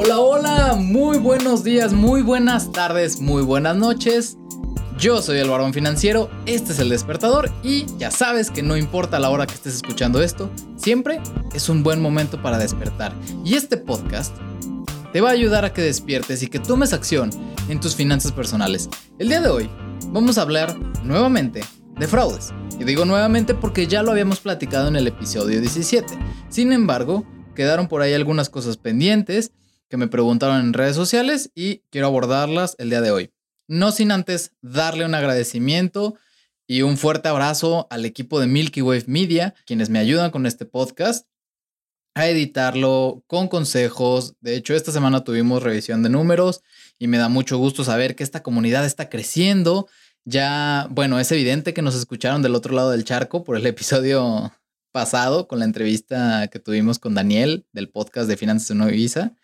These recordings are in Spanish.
Hola, hola, muy buenos días, muy buenas tardes, muy buenas noches. Yo soy el varón financiero, este es el despertador y ya sabes que no importa la hora que estés escuchando esto, siempre es un buen momento para despertar. Y este podcast te va a ayudar a que despiertes y que tomes acción en tus finanzas personales. El día de hoy vamos a hablar nuevamente de fraudes. Y digo nuevamente porque ya lo habíamos platicado en el episodio 17. Sin embargo, quedaron por ahí algunas cosas pendientes que me preguntaron en redes sociales y quiero abordarlas el día de hoy. No sin antes darle un agradecimiento y un fuerte abrazo al equipo de Milky Wave Media, quienes me ayudan con este podcast a editarlo con consejos. De hecho, esta semana tuvimos revisión de números y me da mucho gusto saber que esta comunidad está creciendo. Ya, bueno, es evidente que nos escucharon del otro lado del charco por el episodio pasado con la entrevista que tuvimos con Daniel del podcast de Finanzas en Nueva Ibiza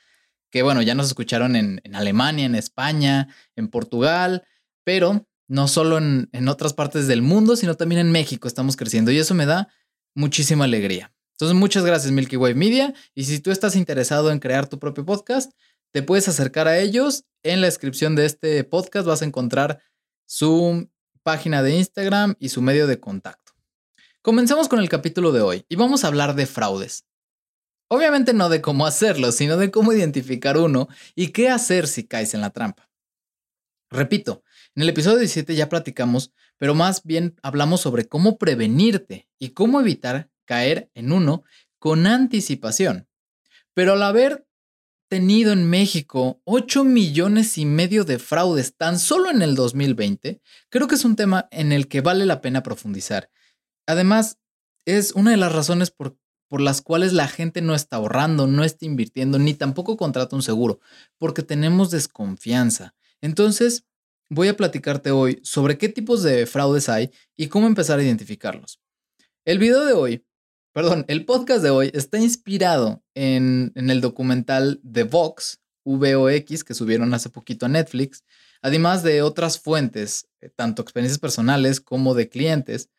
que bueno, ya nos escucharon en, Alemania, en España, en Portugal, pero no solo en, en, otras partes del mundo, sino también en México estamos creciendo y eso me da muchísima alegría. Entonces, muchas gracias Milky Way Media y si tú estás interesado en crear tu propio podcast, te puedes acercar a ellos. En la descripción de este podcast vas a encontrar su página de Instagram y su medio de contacto. Comencemos con el capítulo de hoy y vamos a hablar de fraudes. Obviamente no de cómo hacerlo, sino de cómo identificar uno y qué hacer si caes en la trampa. Repito, en el episodio 17 ya platicamos, pero más bien hablamos sobre cómo prevenirte y cómo evitar caer en uno con anticipación. Pero al haber tenido en México 8 millones y medio de fraudes tan solo en el 2020, creo que es un tema en el que vale la pena profundizar. Además, es una de las razones por por las cuales la gente no está ahorrando, no está invirtiendo, ni tampoco contrata un seguro, porque tenemos desconfianza. Entonces, voy a platicarte hoy sobre qué tipos de fraudes hay y cómo empezar a identificarlos. El video de hoy, perdón, el podcast de hoy está inspirado en, el documental The Vox, VOX, que subieron hace poquito a Netflix, además de otras fuentes, eh, tanto experiencias personales como de clientes,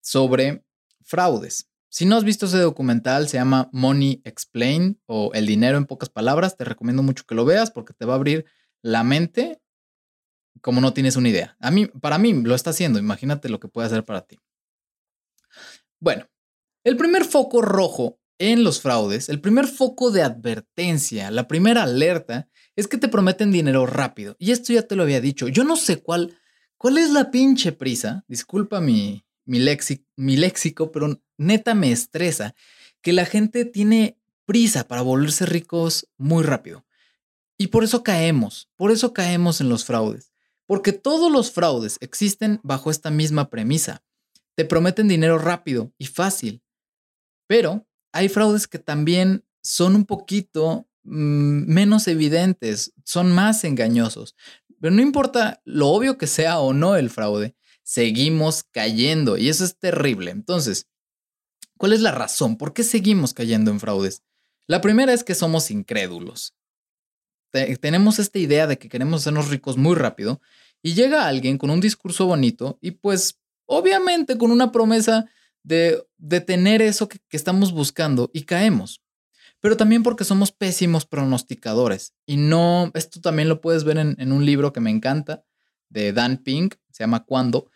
sobre fraudes. Si no has visto ese documental, se llama Money Explain o El dinero en pocas palabras. Te recomiendo mucho que lo veas porque te va a abrir la mente como no tienes una idea. A mí, para mí lo está haciendo. Imagínate lo que puede hacer para ti. Bueno, el primer foco rojo en los fraudes, el primer foco de advertencia, la primera alerta es que te prometen dinero rápido. Y esto ya te lo había dicho. Yo no sé cuál, cuál es la pinche prisa. Disculpa mi, mi, mi léxico, pero neta me estresa que la gente tiene prisa para volverse ricos muy rápido. Y por eso caemos, por eso caemos en los fraudes. Porque todos los fraudes existen bajo esta misma premisa. Te prometen dinero rápido y fácil. Pero hay fraudes que también son un poquito mm, menos evidentes, son más engañosos. Pero no importa lo obvio que sea o no el fraude, seguimos cayendo y eso es terrible. Entonces, ¿cuál es la razón? ¿Por qué seguimos cayendo en fraudes? La primera es que somos incrédulos. tenemos esta idea de que queremos hacernos ricos muy rápido y llega alguien con un discurso bonito y pues obviamente con una promesa de, de tener eso que, estamos buscando y caemos. Pero también porque somos pésimos pronosticadores. Y no, esto también lo puedes ver en, en un libro que me encanta, de Dan Pink, se llama Cuando,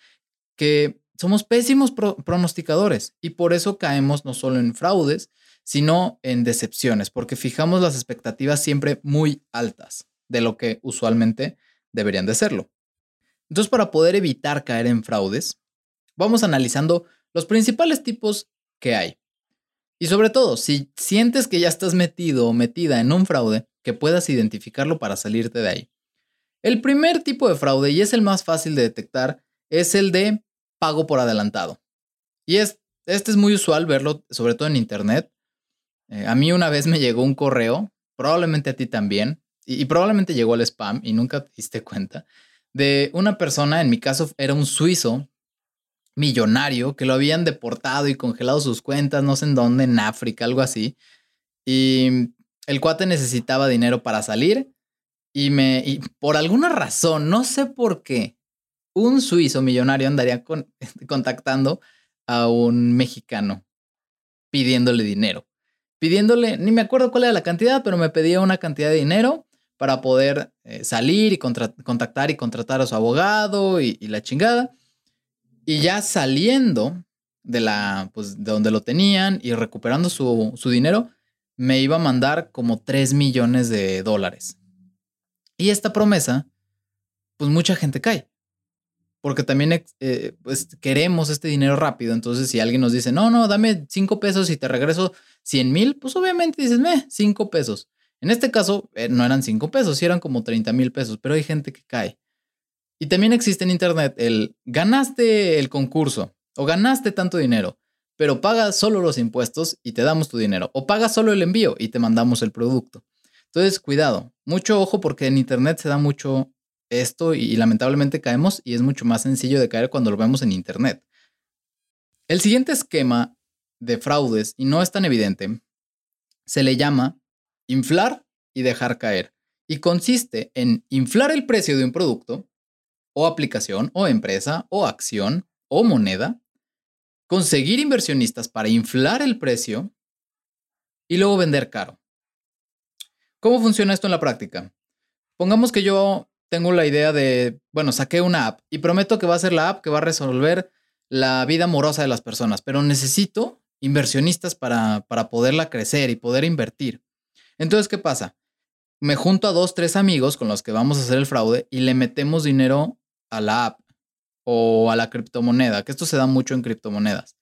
que somos pésimos pronosticadores y por eso caemos no solo en fraudes, sino en decepciones, porque fijamos las expectativas siempre muy altas de lo que usualmente deberían de serlo. Entonces, para poder evitar caer en fraudes, vamos analizando los principales tipos que hay. Y sobre todo, si sientes que ya estás metido o metida en un fraude, que puedas identificarlo para salirte de ahí. El primer tipo de fraude, y es el más fácil de detectar, es el de pago por adelantado. Y es, este es muy usual verlo, sobre todo en Internet. Eh, a mí una vez me llegó un correo, probablemente a ti también, y, probablemente llegó al spam y nunca te diste cuenta, de una persona, en mi caso era un suizo millonario, que lo habían deportado y congelado sus cuentas, no sé en dónde, en África, algo así. Y el cuate necesitaba dinero para salir y me, y por alguna razón, no sé por qué, un suizo millonario andaría contactando a un mexicano pidiéndole dinero. pidiéndole, ni me acuerdo cuál era la cantidad, pero me pedía una cantidad de dinero para poder eh, salir y contactar y contratar a su abogado y, la chingada. Y ya saliendo de la, pues, de donde lo tenían y recuperando su, su dinero, me iba a mandar como 3 millones de dólares. Y esta promesa, pues mucha gente cae. Porque también eh, pues, queremos este dinero rápido. Entonces, si alguien nos dice, no, no, dame 5 pesos y te regreso 100 mil, pues obviamente dices, me, 5 pesos. En este caso, eh, no eran 5 pesos, sí eran como 30 mil pesos, pero hay gente que cae. Y también existe en Internet el ganaste el concurso o ganaste tanto dinero, pero pagas solo los impuestos y te damos tu dinero. O pagas solo el envío y te mandamos el producto. Entonces, cuidado, mucho ojo porque en Internet se da mucho esto y, lamentablemente caemos y es mucho más sencillo de caer cuando lo vemos en Internet. El siguiente esquema de fraudes, y no es tan evidente, se le llama inflar y dejar caer. Y consiste en inflar el precio de un producto, o aplicación, o empresa, o acción, o moneda, conseguir inversionistas para inflar el precio y luego vender caro. ¿Cómo funciona esto en la práctica? Pongamos que yo tengo la idea de, bueno, saqué una app y prometo que va a ser la app que va a resolver la vida amorosa de las personas, pero necesito inversionistas para, para poderla crecer y poder invertir. Entonces, ¿qué pasa? Me junto a dos, tres amigos con los que vamos a hacer el fraude y le metemos dinero a la app o a la criptomoneda, que esto se da mucho en criptomonedas.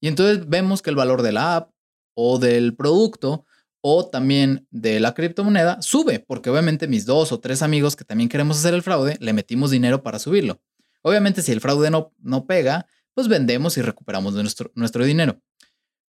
Y entonces vemos que el valor de la app o del producto o también de la criptomoneda sube, porque obviamente mis dos o tres amigos que también queremos hacer el fraude, le metimos dinero para subirlo. Obviamente si el fraude no, no pega, pues vendemos y recuperamos nuestro, nuestro dinero.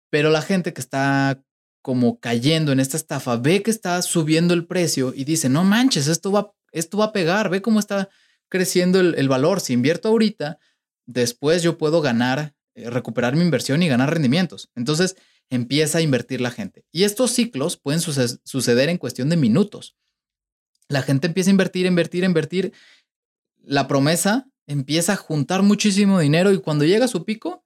Pero la gente que está como cayendo en esta estafa ve que está subiendo el precio y dice, no manches, esto va, esto va a pegar, ve cómo está creciendo el, el valor. Si invierto ahorita, después yo puedo ganar, eh, recuperar mi inversión y ganar rendimientos. Entonces, empieza a invertir la gente. Y estos ciclos pueden suceder en cuestión de minutos. La gente empieza a invertir, invertir, invertir. La promesa empieza a juntar muchísimo dinero y cuando llega su pico,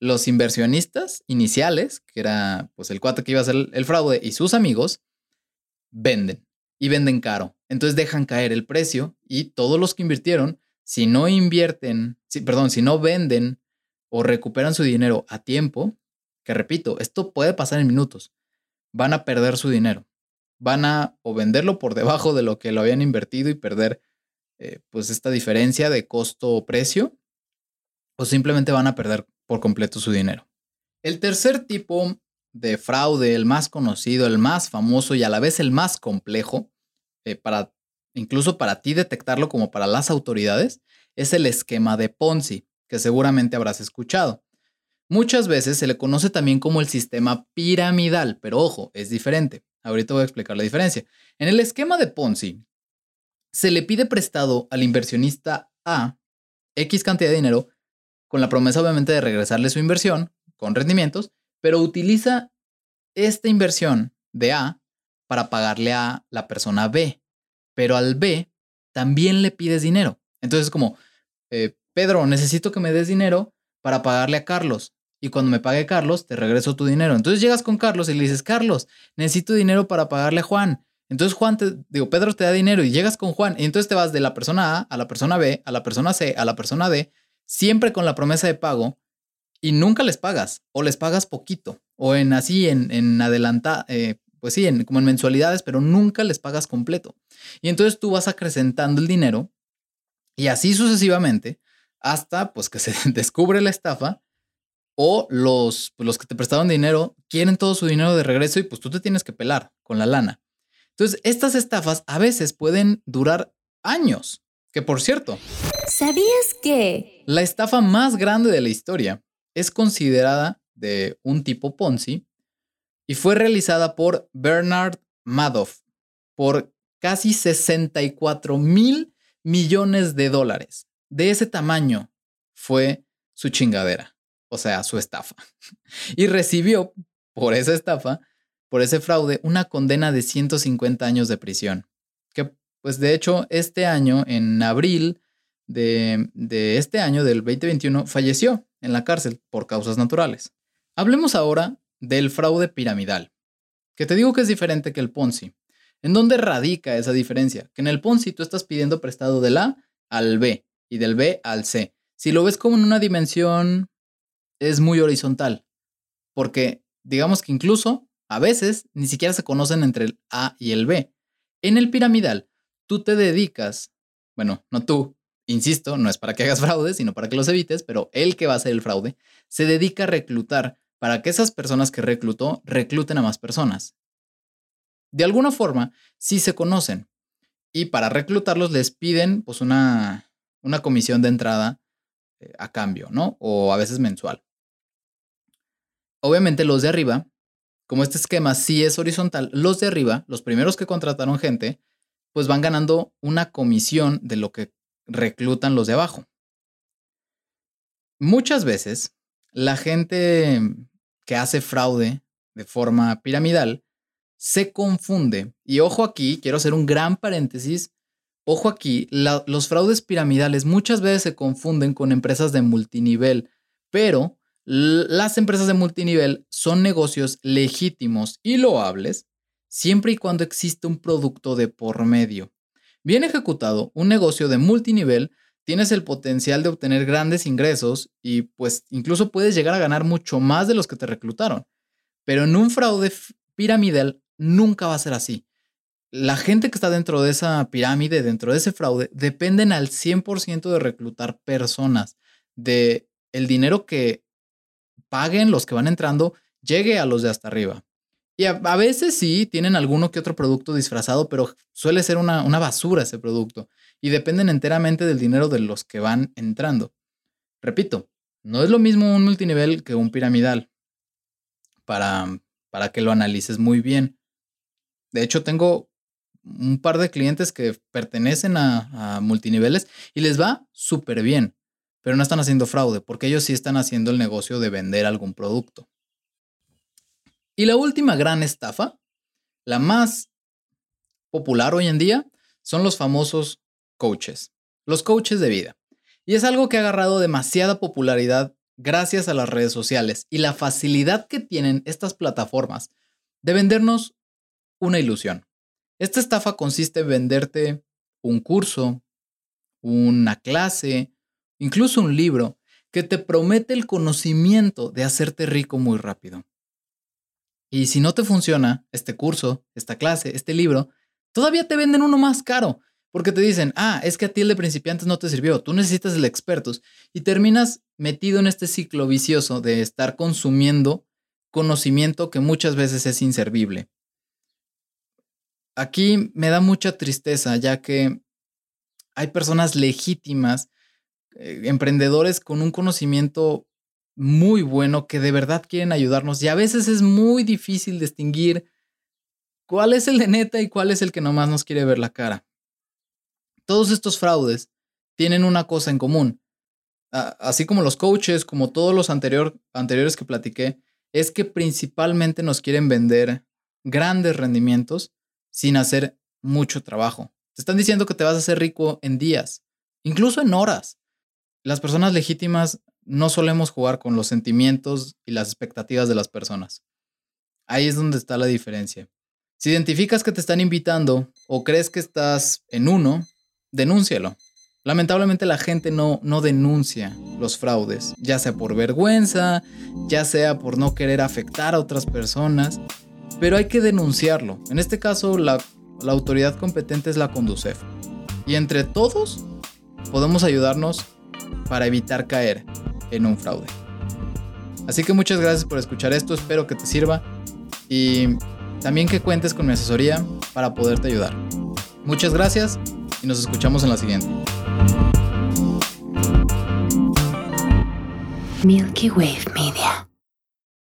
los inversionistas iniciales, que era pues el cuate que iba a hacer el fraude y sus amigos, venden y venden caro. Entonces dejan caer el precio y todos los que invirtieron, si no invierten, perdón, si no venden o recuperan su dinero a tiempo, que repito, esto puede pasar en minutos, van a perder su dinero. Van a o venderlo por debajo de lo que lo habían invertido y perder eh, pues esta diferencia de costo-precio, o simplemente van a perder por completo su dinero. El tercer tipo de fraude, el más conocido, el más famoso y a la vez el más complejo, eh, para, incluso para ti detectarlo como para las autoridades, es el esquema de Ponzi, que seguramente habrás escuchado. Muchas veces se le conoce también como el sistema piramidal, pero ojo, es diferente. Ahorita voy a explicar la diferencia. En el esquema de Ponzi, se le pide prestado al inversionista A X cantidad de dinero, con la promesa obviamente de regresarle su inversión con rendimientos, pero utiliza esta inversión de A para pagarle a la persona B. Pero al B también le pides dinero. Entonces, como, eh, Pedro, necesito que me des dinero para pagarle a Carlos. Y cuando me pague Carlos, te regreso tu dinero. Entonces llegas con Carlos y le dices, Carlos, necesito dinero para pagarle a Juan. Entonces Juan te, digo, Pedro te da dinero y llegas con Juan. Y entonces te vas de la persona A a la persona B, a la persona C, a la persona D, siempre con la promesa de pago y nunca les pagas o les pagas poquito o en así, en, en adelanta, eh, pues sí, en, como en mensualidades, pero nunca les pagas completo. Y entonces tú vas acrecentando el dinero y así sucesivamente hasta pues que se descubre la estafa o los, pues, los que te prestaron dinero quieren todo su dinero de regreso y pues tú te tienes que pelar con la lana. Entonces, estas estafas a veces pueden durar años. Que por cierto, ¿sabías que la estafa más grande de la historia es considerada de un tipo Ponzi y fue realizada por Bernard Madoff por casi 64 mil millones de dólares de ese tamaño fue su chingadera, o sea, su estafa. Y recibió por esa estafa, por ese fraude, una condena de 150 años de prisión. Que, pues de hecho, este año, en abril de, de este año, del 2021, falleció en la cárcel por causas naturales. Hablemos ahora del fraude piramidal. que te digo que es diferente que el Ponzi. ¿En dónde radica esa diferencia? Que en el Ponzi tú estás pidiendo prestado del A al B y del B al C. Si lo ves como en una dimensión, es muy horizontal, porque digamos que incluso a veces ni siquiera se conocen entre el A y el B. En el piramidal, tú te dedicas, bueno, no tú, insisto, no es para que hagas fraude, sino para que los evites, pero el que va a hacer el fraude se dedica a reclutar para que esas personas que reclutó recluten a más personas. De alguna forma, sí se conocen. Y para reclutarlos les piden pues una, una comisión de entrada a cambio, ¿no? O a veces mensual. Obviamente los de arriba, como este esquema sí es horizontal, los de arriba, los primeros que contrataron gente, pues van ganando una comisión de lo que reclutan los de abajo. Muchas veces la gente que hace fraude de forma piramidal se confunde. Y ojo aquí, quiero hacer un gran paréntesis. Ojo aquí, los fraudes piramidales muchas veces se confunden con empresas de multinivel, pero las empresas de multinivel son negocios legítimos y loables siempre y cuando existe un producto de por medio. Bien ejecutado, un negocio de multinivel tienes el potencial de obtener grandes ingresos y pues incluso puedes llegar a ganar mucho más de los que te reclutaron. Pero en un fraude piramidal nunca va a ser así. La gente que está dentro de esa pirámide, dentro de ese fraude, dependen al 100% de reclutar personas, de el dinero que paguen los que van entrando llegue a los de hasta arriba. Y a, veces sí, tienen alguno que otro producto disfrazado, pero suele ser una, una basura ese producto y dependen enteramente del dinero de los que van entrando. Repito, no es lo mismo un multinivel que un piramidal para, para que lo analices muy bien. De hecho, tengo un par de clientes que pertenecen a, multiniveles y les va súper bien, pero no están haciendo fraude porque ellos sí están haciendo el negocio de vender algún producto. Y la última gran estafa, la más popular hoy en día, son los famosos coaches, los coaches de vida. Y es algo que ha agarrado demasiada popularidad gracias a las redes sociales y la facilidad que tienen estas plataformas de vendernos una ilusión. Esta estafa consiste en venderte un curso, una clase, incluso un libro que te promete el conocimiento de hacerte rico muy rápido. Y si no te funciona este curso, esta clase, este libro, todavía te venden uno más caro. Porque te dicen, ah, es que a ti el de principiantes no te sirvió, tú necesitas el de expertos. Y terminas metido en este ciclo vicioso de estar consumiendo conocimiento que muchas veces es inservible. Aquí me da mucha tristeza, ya que hay personas legítimas, eh, emprendedores con un conocimiento muy bueno que de verdad quieren ayudarnos y a veces es muy difícil distinguir cuál es el de neta y cuál es el que nomás nos quiere ver la cara. Todos estos fraudes tienen una cosa en común, así como los coaches, como todos los anteriores que platiqué, es que principalmente nos quieren vender grandes rendimientos sin hacer mucho trabajo. Te están diciendo que te vas a hacer rico en días, incluso en horas. Las personas legítimas no solemos jugar con los sentimientos y las expectativas de las personas. Ahí es donde está la diferencia. Si identificas que te están invitando o crees que estás en uno, denúncialo. Lamentablemente la gente no, no denuncia los fraudes, ya sea por vergüenza, ya sea por no querer afectar a otras personas, pero hay que denunciarlo. En este caso, la, autoridad competente es la Conducef. Y entre todos podemos ayudarnos para evitar caer en un fraude. Así que muchas gracias por escuchar esto, espero que te sirva y también que cuentes con mi asesoría para poderte ayudar. Muchas gracias y nos escuchamos en la siguiente. Milky Wave